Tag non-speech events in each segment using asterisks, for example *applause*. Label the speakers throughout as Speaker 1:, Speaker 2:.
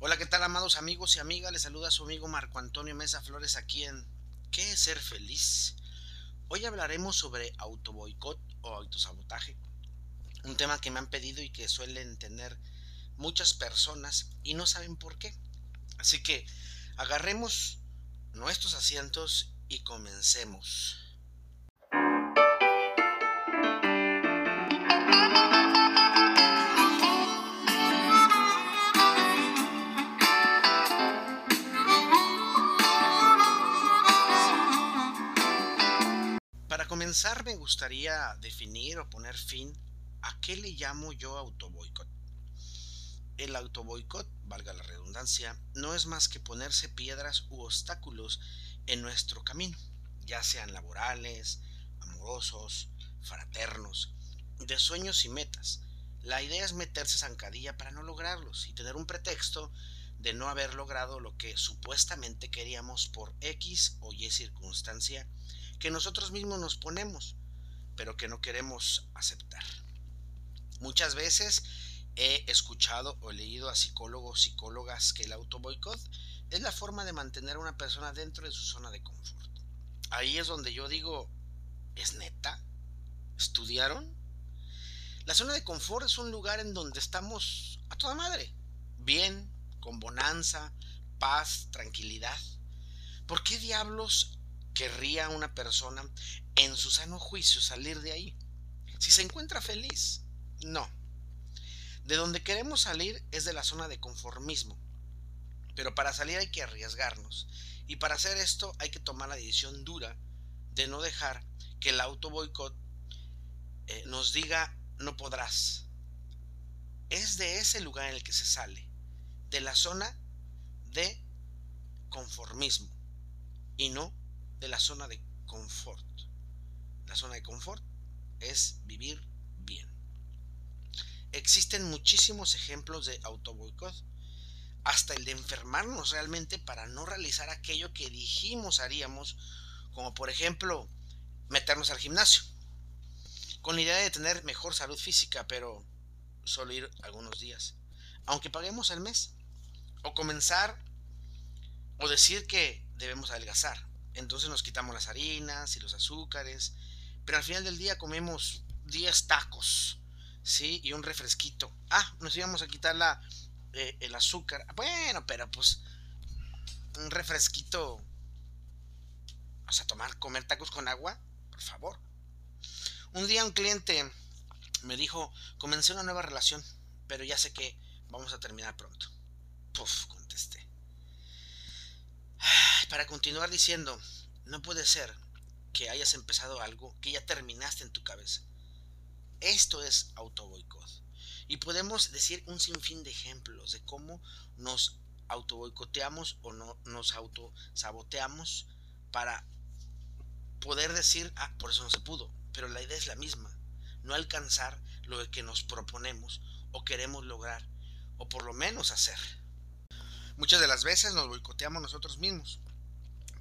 Speaker 1: Hola, ¿qué tal amados amigos y amigas? Les saluda su amigo Marco Antonio Mesa Flores aquí en ¿Qué es ser feliz? Hoy hablaremos sobre autoboicot o autosabotaje, un tema que me han pedido y que suelen tener muchas personas y no saben por qué. Así que agarremos nuestros asientos y comencemos. Comenzar me gustaría definir o poner fin a qué le llamo yo autoboicot. El autoboicot, valga la redundancia, no es más que ponerse piedras u obstáculos en nuestro camino, ya sean laborales, amorosos, fraternos, de sueños y metas. La idea es meterse zancadilla para no lograrlos y tener un pretexto de no haber logrado lo que supuestamente queríamos por X o Y circunstancia que nosotros mismos nos ponemos, pero que no queremos aceptar. Muchas veces he escuchado o leído a psicólogos, psicólogas que el autoboicot es la forma de mantener a una persona dentro de su zona de confort. Ahí es donde yo digo, ¿es neta? ¿Estudiaron? La zona de confort es un lugar en donde estamos a toda madre, bien, con bonanza, paz, tranquilidad. ¿Por qué diablos querría una persona en su sano juicio salir de ahí? Si se encuentra feliz, no. De donde queremos salir es de la zona de conformismo. Pero para salir hay que arriesgarnos. Y para hacer esto hay que tomar la decisión dura de no dejar que el auto boicot eh, nos diga no podrás. Es de ese lugar en el que se sale, de la zona de conformismo y no de la zona de confort. La zona de confort es vivir bien. Existen muchísimos ejemplos de autoboicot, hasta el de enfermarnos realmente para no realizar aquello que dijimos haríamos, como por ejemplo meternos al gimnasio, con la idea de tener mejor salud física, pero solo ir algunos días, aunque paguemos el mes, o comenzar o decir que debemos adelgazar, entonces nos quitamos las harinas y los azúcares, pero al final del día comemos 10 tacos, ¿sí? Y un refresquito. Ah, nos íbamos a quitar la, eh, el azúcar. Bueno, pero pues un refresquito. O sea, tomar, comer tacos con agua, por favor. Un día un cliente me dijo, comencé una nueva relación, pero ya sé que vamos a terminar pronto. Puf, contesté para continuar diciendo, no puede ser que hayas empezado algo que ya terminaste en tu cabeza. Esto es autoboicot. Y podemos decir un sinfín de ejemplos de cómo nos autoboicoteamos o no, nos autosaboteamos para poder decir, ah, por eso no se pudo. Pero la idea es la misma, no alcanzar lo que nos proponemos o queremos lograr, o por lo menos hacer. Muchas de las veces nos boicoteamos nosotros mismos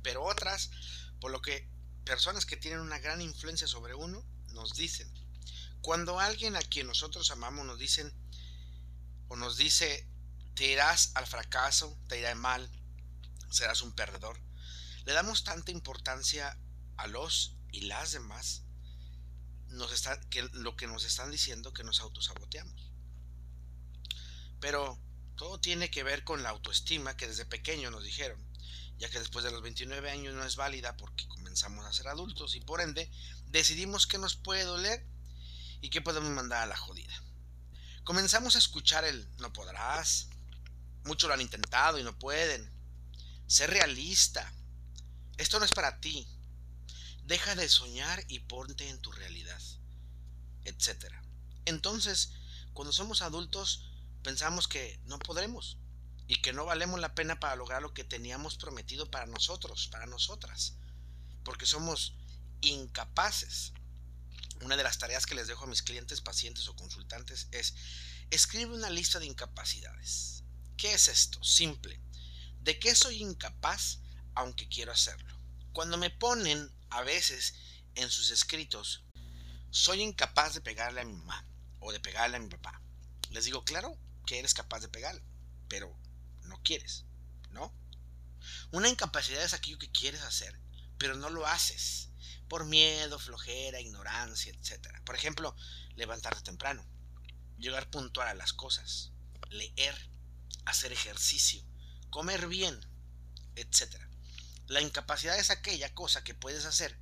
Speaker 1: pero otras, por lo que personas que tienen una gran influencia sobre uno nos dicen. Cuando alguien a quien nosotros amamos nos dicen o nos dice te irás al fracaso, te irá mal, serás un perdedor, le damos tanta importancia a los y las demás nos que lo que nos están diciendo que nos autosaboteamos. Pero todo tiene que ver con la autoestima que desde pequeño nos dijeron ya que después de los 29 años no es válida porque comenzamos a ser adultos y por ende decidimos qué nos puede doler y qué podemos mandar a la jodida. Comenzamos a escuchar el no podrás, muchos lo han intentado y no pueden. Sé realista, esto no es para ti. Deja de soñar y ponte en tu realidad, etc. Entonces, cuando somos adultos, pensamos que no podremos, y que no valemos la pena para lograr lo que teníamos prometido para nosotros, para nosotras, porque somos incapaces. Una de las tareas que les dejo a mis clientes, pacientes o consultantes es escribe una lista de incapacidades. ¿Qué es esto? Simple. ¿De qué soy incapaz aunque quiero hacerlo? Cuando me ponen a veces en sus escritos, soy incapaz de pegarle a mi mamá o de pegarle a mi papá. Les digo, claro que eres capaz de pegarle, pero no quieres, ¿no? Una incapacidad es aquello que quieres hacer, pero no lo haces por miedo, flojera, ignorancia, etc. Por ejemplo, levantarte temprano, llegar puntual a las cosas, leer, hacer ejercicio, comer bien, etc. La incapacidad es aquella cosa que puedes hacer,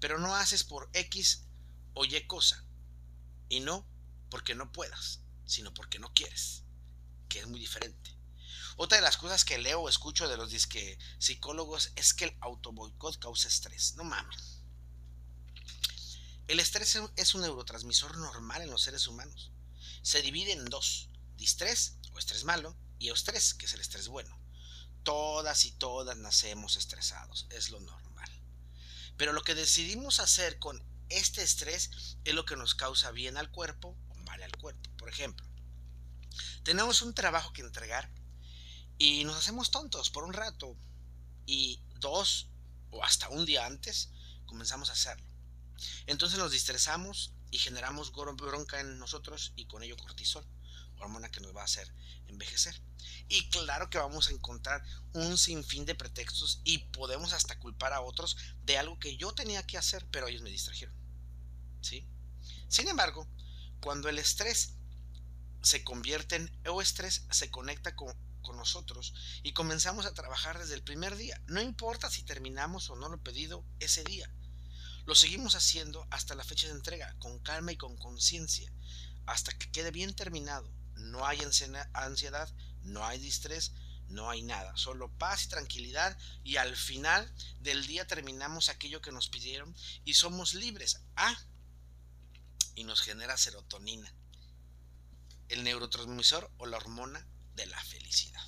Speaker 1: pero no haces por X o Y cosa. Y no porque no puedas, sino porque no quieres, que es muy diferente. Otra de las cosas que leo o escucho de los psicólogos es que el autoboicot causa estrés. No mames. El estrés es un neurotransmisor normal en los seres humanos. Se divide en dos, distrés o estrés malo y eustrés, que es el estrés bueno. Todas y todas nacemos estresados, es lo normal. Pero lo que decidimos hacer con este estrés es lo que nos causa bien al cuerpo o mal al cuerpo. Por ejemplo, tenemos un trabajo que entregar y nos hacemos tontos por un rato y dos o hasta un día antes comenzamos a hacerlo. Entonces nos distresamos y generamos bronca en nosotros y con ello cortisol, hormona que nos va a hacer envejecer. Y claro que vamos a encontrar un sinfín de pretextos y podemos hasta culpar a otros de algo que yo tenía que hacer, pero ellos me distrajeron. ¿Sí? Sin embargo, cuando el estrés se convierte en estrés, se conecta con, con nosotros y comenzamos a trabajar desde el primer día. No importa si terminamos o no lo pedido ese día. Lo seguimos haciendo hasta la fecha de entrega, con calma y con conciencia, hasta que quede bien terminado. No hay ansiedad, no hay distrés, no hay nada, solo paz y tranquilidad y al final del día terminamos aquello que nos pidieron y somos libres. Ah, y nos genera serotonina, el neurotransmisor o la hormona de la felicidad.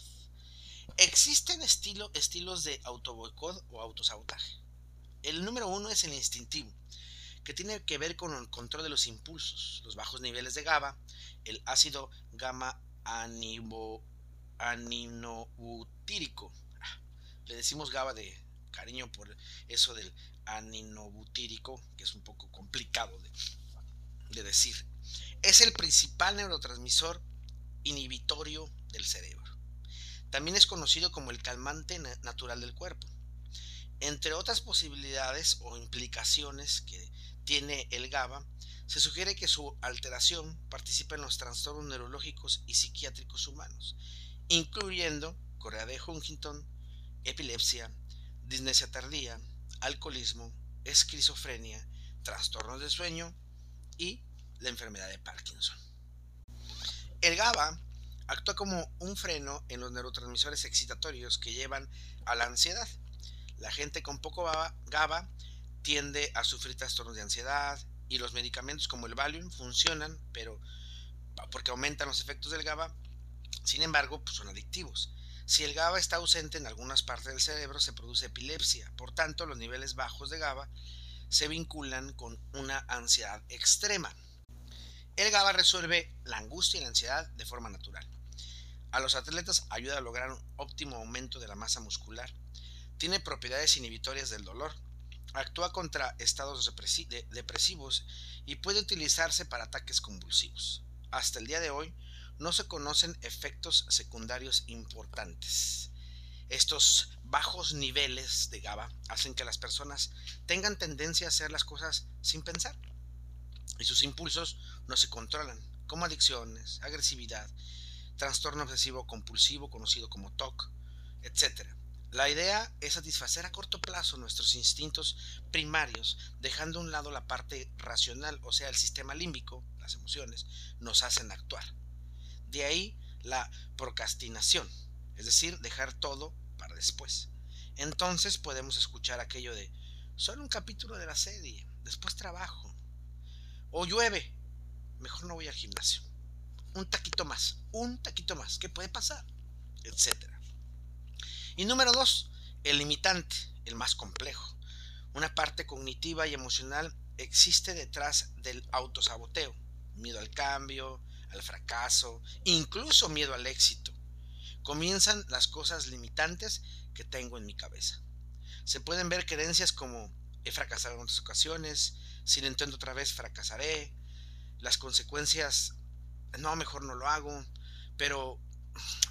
Speaker 1: Existen estilo, estilos de autoboicot o autosabotaje. El número uno es el instintivo, que tiene que ver con el control de los impulsos, los bajos niveles de GABA, el ácido gamma aninobutírico. Ah, le decimos GABA de cariño por eso del aninobutírico, que es un poco complicado de decir. Es el principal neurotransmisor inhibitorio cerebro. También es conocido como el calmante natural del cuerpo. Entre otras posibilidades o implicaciones que tiene el GABA, se sugiere que su alteración participa en los trastornos neurológicos y psiquiátricos humanos, incluyendo Corea de Huntington, epilepsia, disnesia tardía, alcoholismo, esquizofrenia, trastornos de sueño y la enfermedad de Parkinson. El GABA actúa como un freno en los neurotransmisores excitatorios que llevan a la ansiedad. La gente con poco GABA tiende a sufrir trastornos de ansiedad y los medicamentos como el Valium funcionan, pero porque aumentan los efectos del GABA, sin embargo, pues son adictivos. Si el GABA está ausente en algunas partes del cerebro, se produce epilepsia. Por tanto, los niveles bajos de GABA se vinculan con una ansiedad extrema. El GABA resuelve la angustia y la ansiedad de forma natural. A los atletas ayuda a lograr un óptimo aumento de la masa muscular. Tiene propiedades inhibitorias del dolor. Actúa contra estados depresivos y puede utilizarse para ataques convulsivos. Hasta el día de hoy no se conocen efectos secundarios importantes. Estos bajos niveles de GABA hacen que las personas tengan tendencia a hacer las cosas sin pensar y sus impulsos no se controlan, como adicciones, agresividad, trastorno obsesivo compulsivo conocido como TOC, etc. La idea es satisfacer a corto plazo nuestros instintos primarios, dejando a un lado la parte racional, o sea, el sistema límbico, las emociones, nos hacen actuar. De ahí la procrastinación, es decir, dejar todo para después. Entonces podemos escuchar aquello de, solo un capítulo de la serie, después trabajo, o llueve, mejor no voy al gimnasio. Un taquito más, un taquito más, ¿qué puede pasar? Etcétera. Y número dos, el limitante, el más complejo. Una parte cognitiva y emocional existe detrás del autosaboteo. Miedo al cambio, al fracaso, incluso miedo al éxito. Comienzan las cosas limitantes que tengo en mi cabeza. Se pueden ver creencias como he fracasado en otras ocasiones, si lo intento otra vez fracasaré, las consecuencias, no, mejor no lo hago, pero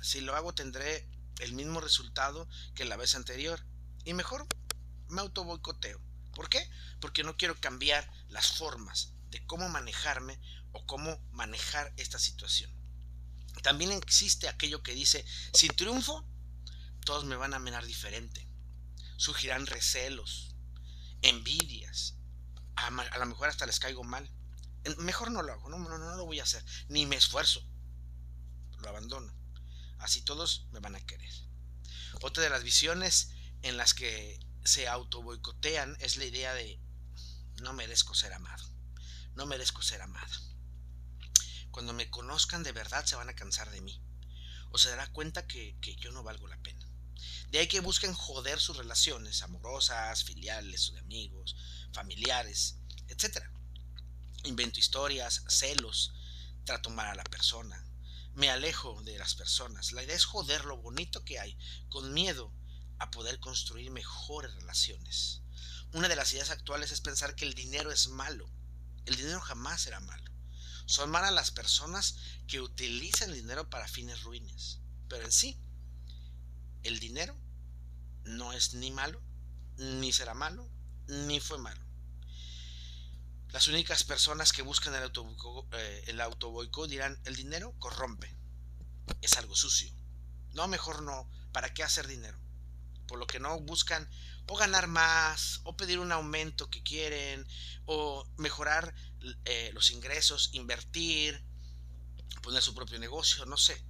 Speaker 1: si lo hago tendré el mismo resultado que la vez anterior y mejor me auto boicoteo. ¿Por qué? Porque no quiero cambiar las formas de cómo manejarme o cómo manejar esta situación. También existe aquello que dice, si triunfo, todos me van a mirar diferente. Surgirán recelos, envidias, a, lo mejor hasta les caigo mal. Mejor no lo hago, no, no, no lo voy a hacer, ni me esfuerzo, lo abandono. Así todos me van a querer. Otra de las visiones en las que se auto boicotean es la idea de no merezco ser amado, no merezco ser amada. Cuando me conozcan de verdad se van a cansar de mí o se dará cuenta que, que yo no valgo la pena. De ahí que busquen joder sus relaciones amorosas, filiales de amigos, familiares, etc. Invento historias, celos, trato mal a la persona, me alejo de las personas. La idea es joder lo bonito que hay, con miedo a poder construir mejores relaciones. Una de las ideas actuales es pensar que el dinero es malo. El dinero jamás será malo. Son malas las personas que utilizan el dinero para fines ruines. Pero en sí, el dinero no es ni malo, ni será malo, ni fue malo. Las únicas personas que buscan eh, el autoboicot dirán, el dinero corrompe, es algo sucio. No, mejor no, ¿para qué hacer dinero? Por lo que no buscan o ganar más, o pedir un aumento que quieren, o mejorar eh, los ingresos, invertir, poner su propio negocio, no sé.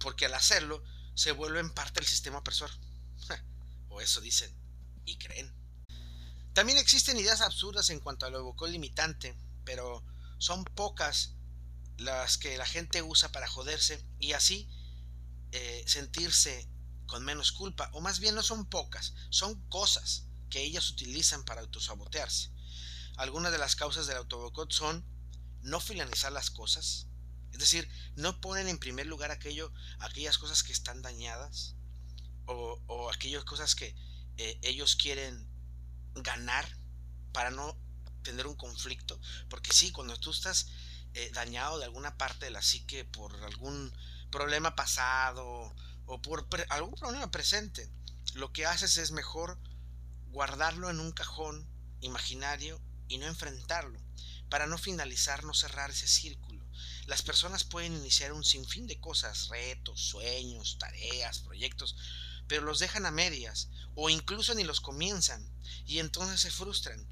Speaker 1: Porque al hacerlo se vuelven parte del sistema opresor. *laughs* o eso dicen y creen. También existen ideas absurdas en cuanto a lo limitante, pero son pocas las que la gente usa para joderse y así eh, sentirse con menos culpa, o más bien no son pocas, son cosas que ellas utilizan para autosabotearse. Algunas de las causas del autobocot son no finalizar las cosas, es decir, no ponen en primer lugar aquello, aquellas cosas que están dañadas o, o aquellas cosas que eh, ellos quieren ganar para no tener un conflicto. Porque sí, cuando tú estás eh, dañado de alguna parte de la psique por algún problema pasado o por algún problema presente, lo que haces es mejor guardarlo en un cajón imaginario y no enfrentarlo, para no finalizar, no cerrar ese círculo. Las personas pueden iniciar un sinfín de cosas, retos, sueños, tareas, proyectos, pero los dejan a medias o incluso ni los comienzan y entonces se frustran,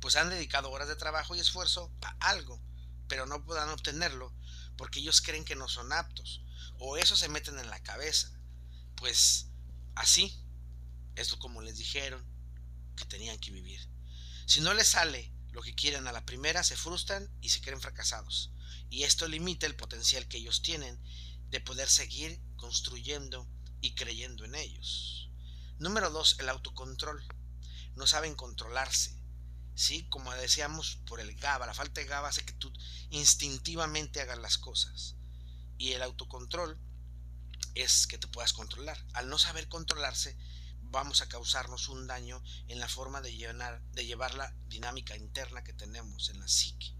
Speaker 1: pues han dedicado horas de trabajo y esfuerzo a algo, pero no puedan obtenerlo porque ellos creen que no son aptos o eso se meten en la cabeza. Pues así es como les dijeron que tenían que vivir. Si no les sale lo que quieren a la primera, se frustran y se creen fracasados. Y esto limita el potencial que ellos tienen de poder seguir construyendo y creyendo en ellos. Número dos, el autocontrol. No saben controlarse. ¿Sí? Como decíamos, por el GABA, la falta de GABA hace que tú instintivamente hagas las cosas. Y el autocontrol es que te puedas controlar. Al no saber controlarse, vamos a causarnos un daño en la forma de, de llevar la dinámica interna que tenemos en la psique.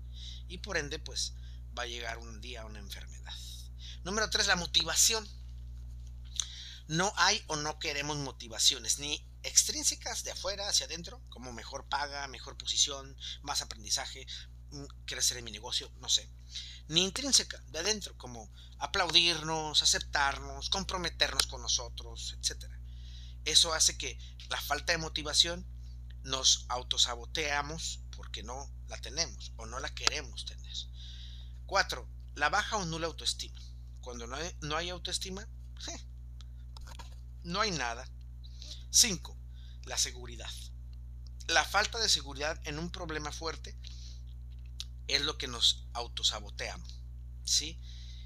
Speaker 1: Y por ende, pues va a llegar un día una enfermedad. Número tres, la motivación. No hay o no queremos motivaciones, ni extrínsecas de afuera hacia adentro, como mejor paga, mejor posición, más aprendizaje, mm, crecer en mi negocio, no sé. Ni intrínseca, de adentro, como aplaudirnos, aceptarnos, comprometernos con nosotros, etc. Eso hace que la falta de motivación nos autosaboteamos porque no la tenemos o no la queremos tener. Cuatro, la baja o nula autoestima. Cuando no hay, no hay autoestima, no hay nada. 5. La seguridad. La falta de seguridad en un problema fuerte es lo que nos autosaboteamos. ¿sí?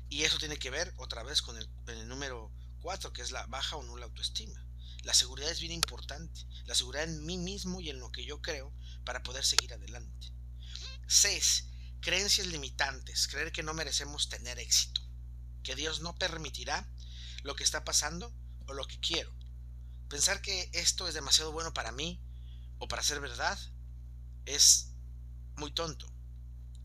Speaker 1: Y eso tiene que ver otra vez con el, el número 4, que es la baja o nula autoestima. La seguridad es bien importante. La seguridad en mí mismo y en lo que yo creo para poder seguir adelante. 6. Creencias limitantes. Creer que no merecemos tener éxito. Que Dios no permitirá lo que está pasando o lo que quiero. Pensar que esto es demasiado bueno para mí o para ser verdad es muy tonto.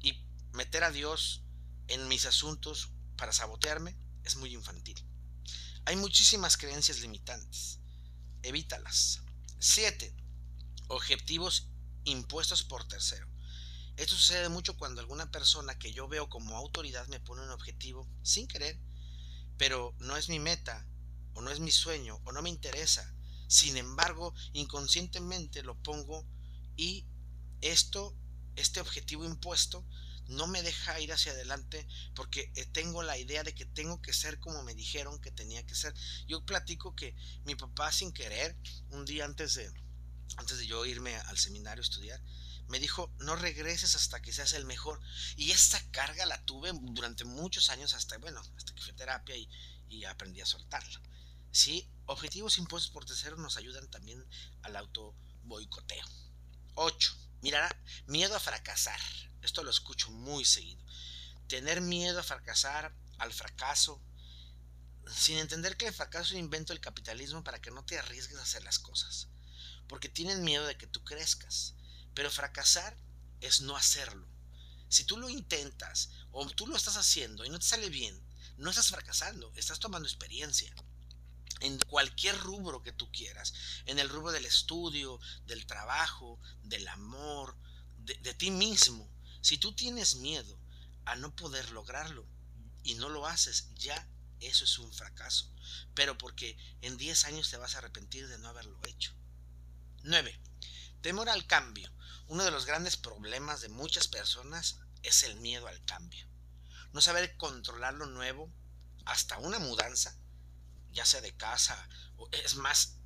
Speaker 1: Y meter a Dios en mis asuntos para sabotearme es muy infantil. Hay muchísimas creencias limitantes. Evítalas. 7. Objetivos impuestos por tercero. Esto sucede mucho cuando alguna persona que yo veo como autoridad me pone un objetivo sin querer, pero no es mi meta, o no es mi sueño, o no me interesa. Sin embargo, inconscientemente lo pongo y esto, este objetivo impuesto, no me deja ir hacia adelante porque eh, tengo la idea de que tengo que ser como me dijeron que tenía que ser. Yo platico que mi papá sin querer, un día antes de, antes de yo irme al seminario a estudiar, me dijo, no regreses hasta que seas el mejor. Y esta carga la tuve durante muchos años hasta, bueno, hasta que fui a terapia y, y aprendí a soltarla. Sí, objetivos impuestos por terceros nos ayudan también al auto boicoteo. 8. Mirará, miedo a fracasar. Esto lo escucho muy seguido. Tener miedo a fracasar, al fracaso, sin entender que el fracaso es un invento del capitalismo para que no te arriesgues a hacer las cosas. Porque tienen miedo de que tú crezcas. Pero fracasar es no hacerlo. Si tú lo intentas o tú lo estás haciendo y no te sale bien, no estás fracasando, estás tomando experiencia en cualquier rubro que tú quieras, en el rubro del estudio, del trabajo, del amor, de, ti mismo. Si tú tienes miedo a no poder lograrlo y no lo haces, ya eso es un fracaso. Pero porque en 10 años te vas a arrepentir de no haberlo hecho. 9. Temor al cambio. Uno de los grandes problemas de muchas personas es el miedo al cambio. No saber controlar lo nuevo, hasta una mudanza, ya sea de casa, o es más,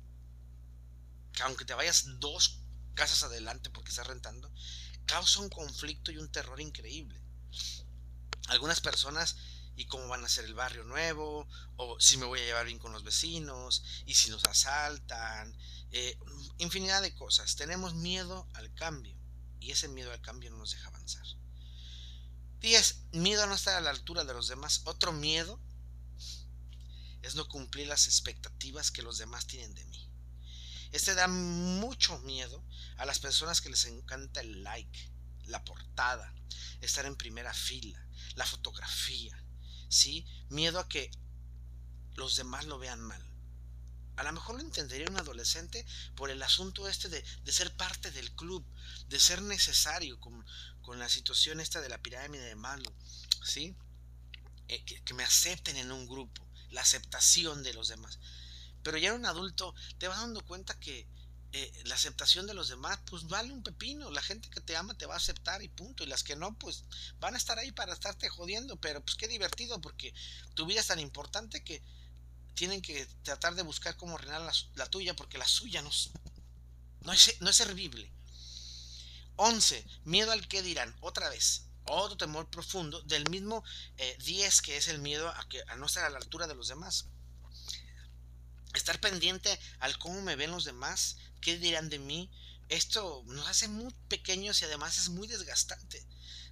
Speaker 1: que aunque te vayas dos casas adelante porque estás rentando, causa un conflicto y un terror increíble. Algunas personas, y cómo van a ser el barrio nuevo, o si me voy a llevar bien con los vecinos, y si nos asaltan, eh, infinidad de cosas. Tenemos miedo al cambio, y ese miedo al cambio no nos deja avanzar. 10. Miedo a no estar a la altura de los demás. Otro miedo es no cumplir las expectativas que los demás tienen de mí. Este da mucho miedo a las personas que les encanta el like, la portada, estar en primera fila, la fotografía, ¿sí? Miedo a que los demás lo vean mal. A lo mejor lo entendería un adolescente por el asunto este de, de ser parte del club, de ser necesario con, con, la situación esta de la pirámide de Malo, ¿sí? Eh, que, que me acepten en un grupo la aceptación de los demás. Pero ya en un adulto te vas dando cuenta que eh, la aceptación de los demás, pues vale un pepino. La gente que te ama te va a aceptar y punto. Y las que no, pues van a estar ahí para estarte jodiendo. Pero pues qué divertido porque tu vida es tan importante que tienen que tratar de buscar cómo reinar la, tuya porque la suya no, no, es, no es servible. 11. Miedo al que dirán. Otra vez otro temor profundo del mismo 10 eh, que es el miedo a, que, a no estar a la altura de los demás. Estar pendiente al cómo me ven los demás, qué dirán de mí. Esto nos hace muy pequeños y además es muy desgastante.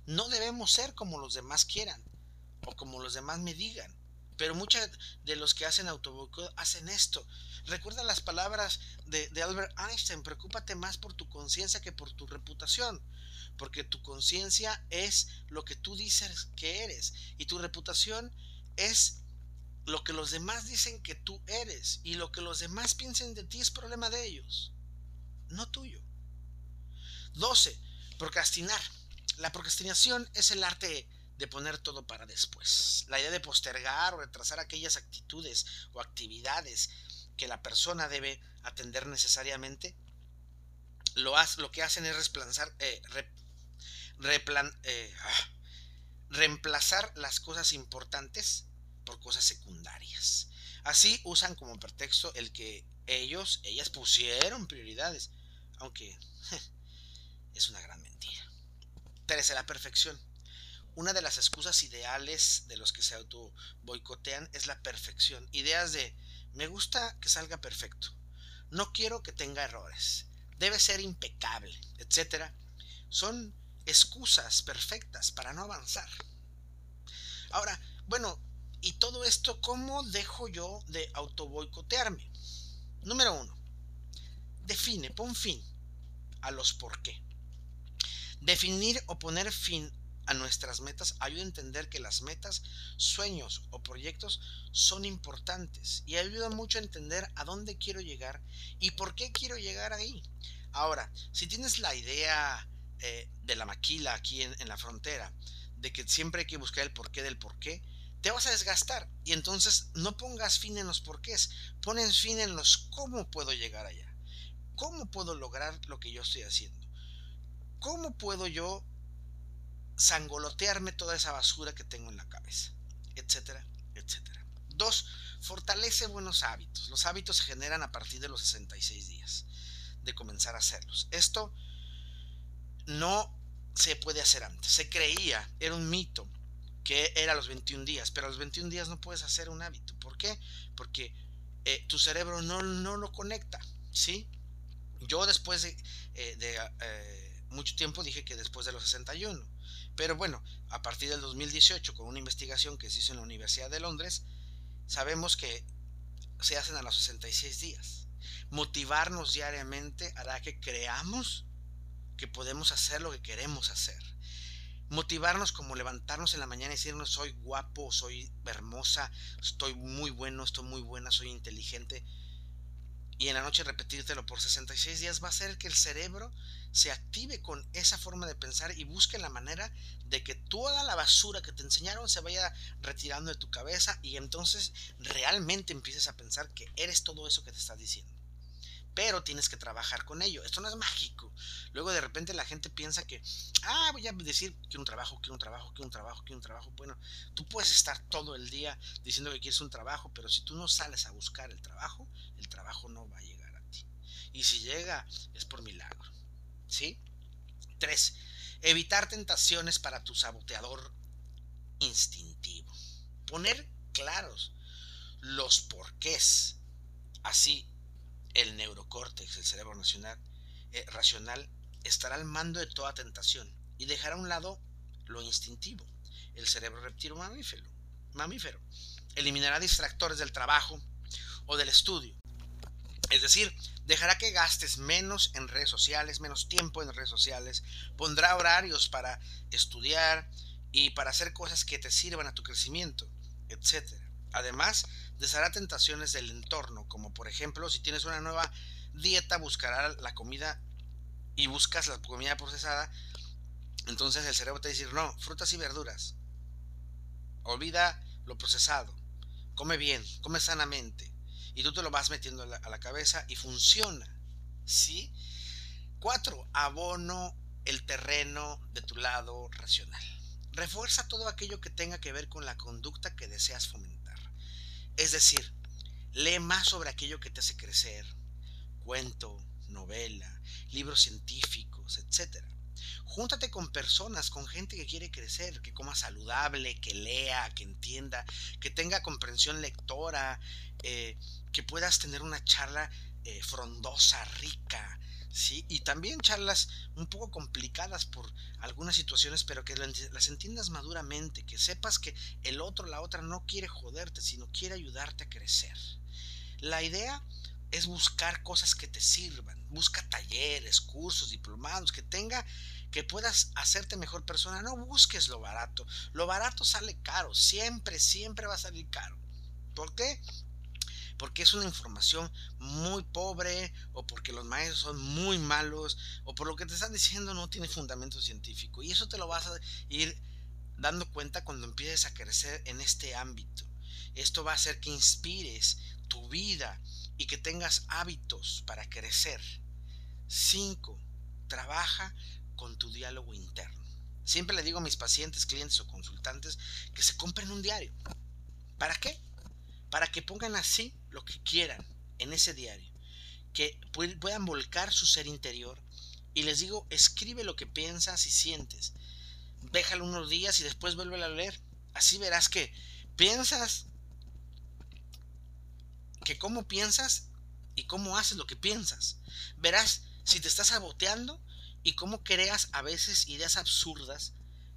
Speaker 1: No debemos ser como los demás quieran o como los demás me digan. Pero muchos de los que hacen autoboicot hacen esto. Recuerda las palabras de, de Albert Einstein, preocúpate más por tu conciencia que por tu reputación porque tu conciencia es lo que tú dices que eres y tu reputación es lo que los demás dicen que tú eres y lo que los demás piensen de ti es problema de ellos, no tuyo. 12. Procrastinar. La procrastinación es el arte de poner todo para después. La idea de postergar o retrasar aquellas actitudes o actividades que la persona debe atender necesariamente, lo, lo que hacen es eh, eh, ah, reemplazar las cosas importantes por cosas secundarias. Así usan como pretexto el que ellos, ellas pusieron prioridades, aunque *laughs* es una gran mentira. Tercera, la perfección. Una de las excusas ideales de los que se auto boicotean es la perfección. Ideas de me gusta que salga perfecto. No quiero que tenga errores. Debe ser impecable, etcétera. Son excusas perfectas para no avanzar. Ahora, bueno, ¿y todo esto cómo dejo yo de autoboicotearme? Número uno, define, pon fin a los por qué. Definir o poner fin a nuestras metas ayuda a entender que las metas, sueños o proyectos son importantes y ayuda mucho a entender a dónde quiero llegar y por qué quiero llegar ahí. Ahora, si tienes la idea eh, de la maquila aquí en, en la frontera, de que siempre hay que buscar el porqué del porqué, te vas a desgastar y entonces no pongas fin en los porqués, pones fin en los cómo puedo llegar allá, cómo puedo lograr lo que yo estoy haciendo, cómo puedo yo sangolotearme toda esa basura que tengo en la cabeza, etcétera, etcétera. Dos, fortalece buenos hábitos. Los hábitos se generan a partir de los 66 días de comenzar a hacerlos. Esto no se puede hacer antes. Se creía, era un mito, que era los 21 días, pero a los 21 días no puedes hacer un hábito. ¿Por qué? Porque eh, tu cerebro no, no, lo conecta, ¿sí? Yo después de, eh, eh, mucho tiempo dije que después de los 61, pero bueno, a partir del 2018, con una investigación que se hizo en la Universidad de Londres, sabemos que se hacen a los 66 días. Motivarnos diariamente hará que creamos que podemos hacer lo que queremos hacer. Motivarnos como levantarnos en la mañana y decirnos soy guapo, soy hermosa, estoy muy bueno, estoy muy buena, soy inteligente y en la noche repetírtelo por 66 días va a hacer que el cerebro se active con esa forma de pensar y busque la manera de que toda la basura que te enseñaron se vaya retirando de tu cabeza y entonces realmente empieces a pensar que eres todo eso que te está diciendo pero tienes que trabajar con ello. Esto no es mágico. Luego de repente la gente piensa que, ah, voy a decir que un trabajo, que un trabajo, que un trabajo, que un trabajo. Bueno, tú puedes estar todo el día diciendo que quieres un trabajo, pero si tú no sales a buscar el trabajo, el trabajo no va a llegar a ti. Y si llega, es por milagro. ¿Sí? Tres, evitar tentaciones para tu saboteador instintivo. Poner claros los porqués. Así el neurocórtex, el cerebro nacional, eh, racional, estará al mando de toda tentación y dejará a un lado lo instintivo, el cerebro reptil mamífero, mamífero. Eliminará distractores del trabajo o del estudio. Es decir, dejará que gastes menos en redes sociales, menos tiempo en redes sociales, pondrá horarios para estudiar y para hacer cosas que te sirvan a tu crecimiento, etc. Además, deshará tentaciones del entorno, como por ejemplo, si tienes una nueva dieta, buscará la comida y buscas la comida procesada, entonces el cerebro te va a decir, no, frutas y verduras. Olvida lo procesado. Come bien, come sanamente. Y tú te lo vas metiendo a la, cabeza y funciona. ¿Sí? Cuatro, abono el terreno de tu lado racional. Refuerza todo aquello que tenga que ver con la conducta que deseas fomentar. Es decir, lee más sobre aquello que te hace crecer, cuento, novela, libros científicos, etc. Júntate con personas, con gente que quiere crecer, que coma saludable, que lea, que entienda, que tenga comprensión lectora, eh, que puedas tener una charla eh, frondosa, rica, ¿sí? Y también charlas un poco complicadas por algunas situaciones, pero que las entiendas maduramente, que sepas que el otro, la otra no quiere joderte, sino quiere ayudarte a crecer. La idea es buscar cosas que te sirvan, busca talleres, cursos, diplomados, que tenga, que puedas hacerte mejor persona, no busques lo barato, lo barato sale caro, siempre, siempre va a salir caro. ¿Por qué? Porque es una información muy pobre o porque los maestros son muy malos o por lo que te están diciendo no tiene fundamento científico. Y eso te lo vas a ir dando cuenta cuando empieces a crecer en este ámbito. Esto va a hacer que inspires tu vida y que tengas hábitos para crecer. 5. Trabaja con tu diálogo interno. Siempre le digo a mis pacientes, clientes o consultantes que se compren un diario. ¿Para qué? Para que pongan así lo que quieran en ese diario, que puedan volcar su ser interior. Y les digo, escribe lo que piensas y sientes. Déjalo unos días y después vuelve a leer. Así verás que piensas, que cómo piensas y cómo haces lo que piensas. Verás si te estás saboteando y cómo creas a veces ideas absurdas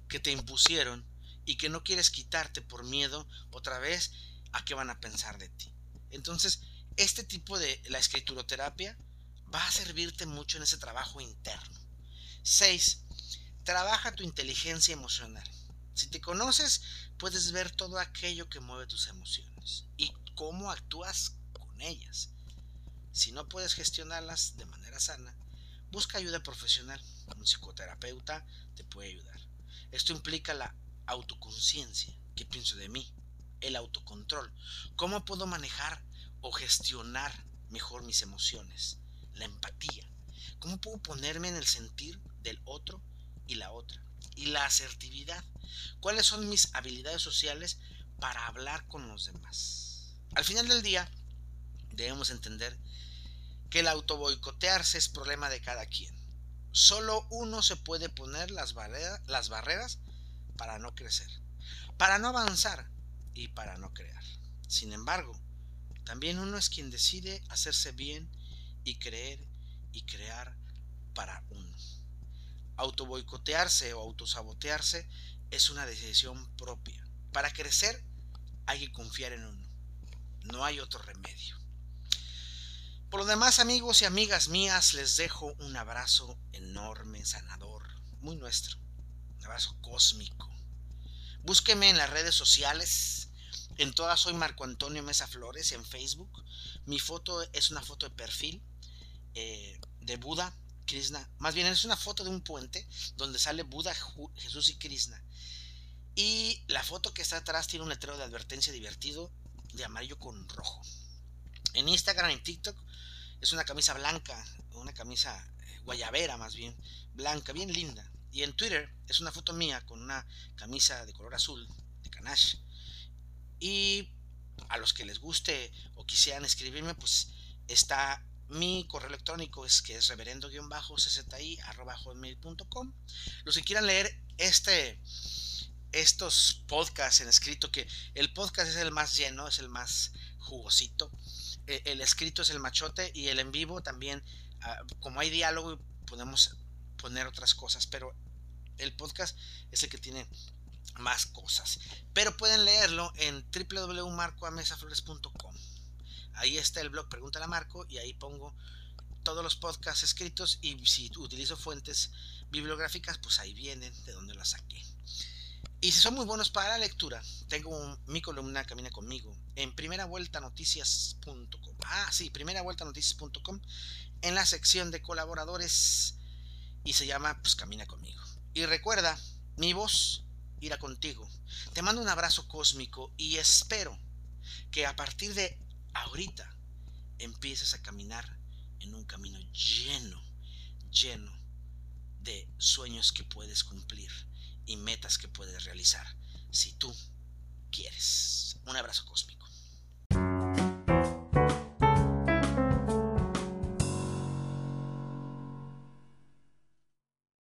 Speaker 1: que te impusieron y que no quieres quitarte por miedo otra vez a qué van a pensar de ti. Entonces, este tipo de la escrituroterapia va a servirte mucho en ese trabajo interno. 6. Trabaja tu inteligencia emocional. Si te conoces, puedes ver todo aquello que mueve tus emociones y cómo actúas con ellas. Si no puedes gestionarlas de manera sana, busca ayuda profesional. Un psicoterapeuta te puede ayudar. Esto implica la autoconciencia. ¿Qué pienso de mí? El autocontrol. ¿Cómo puedo manejar o gestionar mejor mis emociones? La empatía. ¿Cómo puedo ponerme en el sentir del otro y la otra? Y la asertividad. ¿Cuáles son mis habilidades sociales para hablar con los demás? Al final del día, debemos entender que el autoboicotearse es problema de cada quien. Solo uno se puede poner las, las barreras para no crecer, para no avanzar y para no crear. Sin embargo, también uno es quien decide hacerse bien y creer y crear para uno. Autoboicotearse o autosabotearse es una decisión propia. Para crecer hay que confiar en uno. No hay otro remedio. Por lo demás, amigos y amigas mías, les dejo un abrazo enorme, sanador, muy nuestro. Un abrazo cósmico. Búsqueme en las redes sociales. En todas soy Marco Antonio Mesa Flores en Facebook. Mi foto es una foto de perfil eh, de Buda, Krishna. Más bien es una foto de un puente donde sale Buda, Jesús y Krishna. Y la foto que está atrás tiene un letrero de advertencia divertido de amarillo con rojo. En Instagram, en TikTok, es una camisa blanca, una camisa eh, guayabera más bien, blanca, bien linda. Y en Twitter es una foto mía con una camisa de color azul, de canache. Y a los que les guste o quisieran escribirme, pues está mi correo electrónico, es que es reverendo-cci.com. Los que quieran leer este, estos podcasts en escrito, que el podcast es el más lleno, es el más jugosito. E, el escrito es el machote y el en vivo también, ah, como hay diálogo, podemos poner otras cosas, pero el podcast es el que tiene más cosas. Pero pueden leerlo en www.marcoamesaflores.com. Ahí está el blog Pregúntale a Marco y ahí pongo todos los podcasts escritos y si utilizo fuentes bibliográficas, pues ahí vienen de donde las saqué. Y si son muy buenos para la lectura, tengo mi columna Camina conmigo en primeravueltanoticias.com. Ah, sí, primeravueltanoticias.com en la sección de colaboradores y se llama pues Camina conmigo. Y recuerda, mi voz irá contigo. Te mando un abrazo cósmico y espero que a partir de ahorita empieces a caminar en un camino lleno, lleno de sueños que puedes cumplir y metas que puedes realizar si tú quieres. Un abrazo cósmico.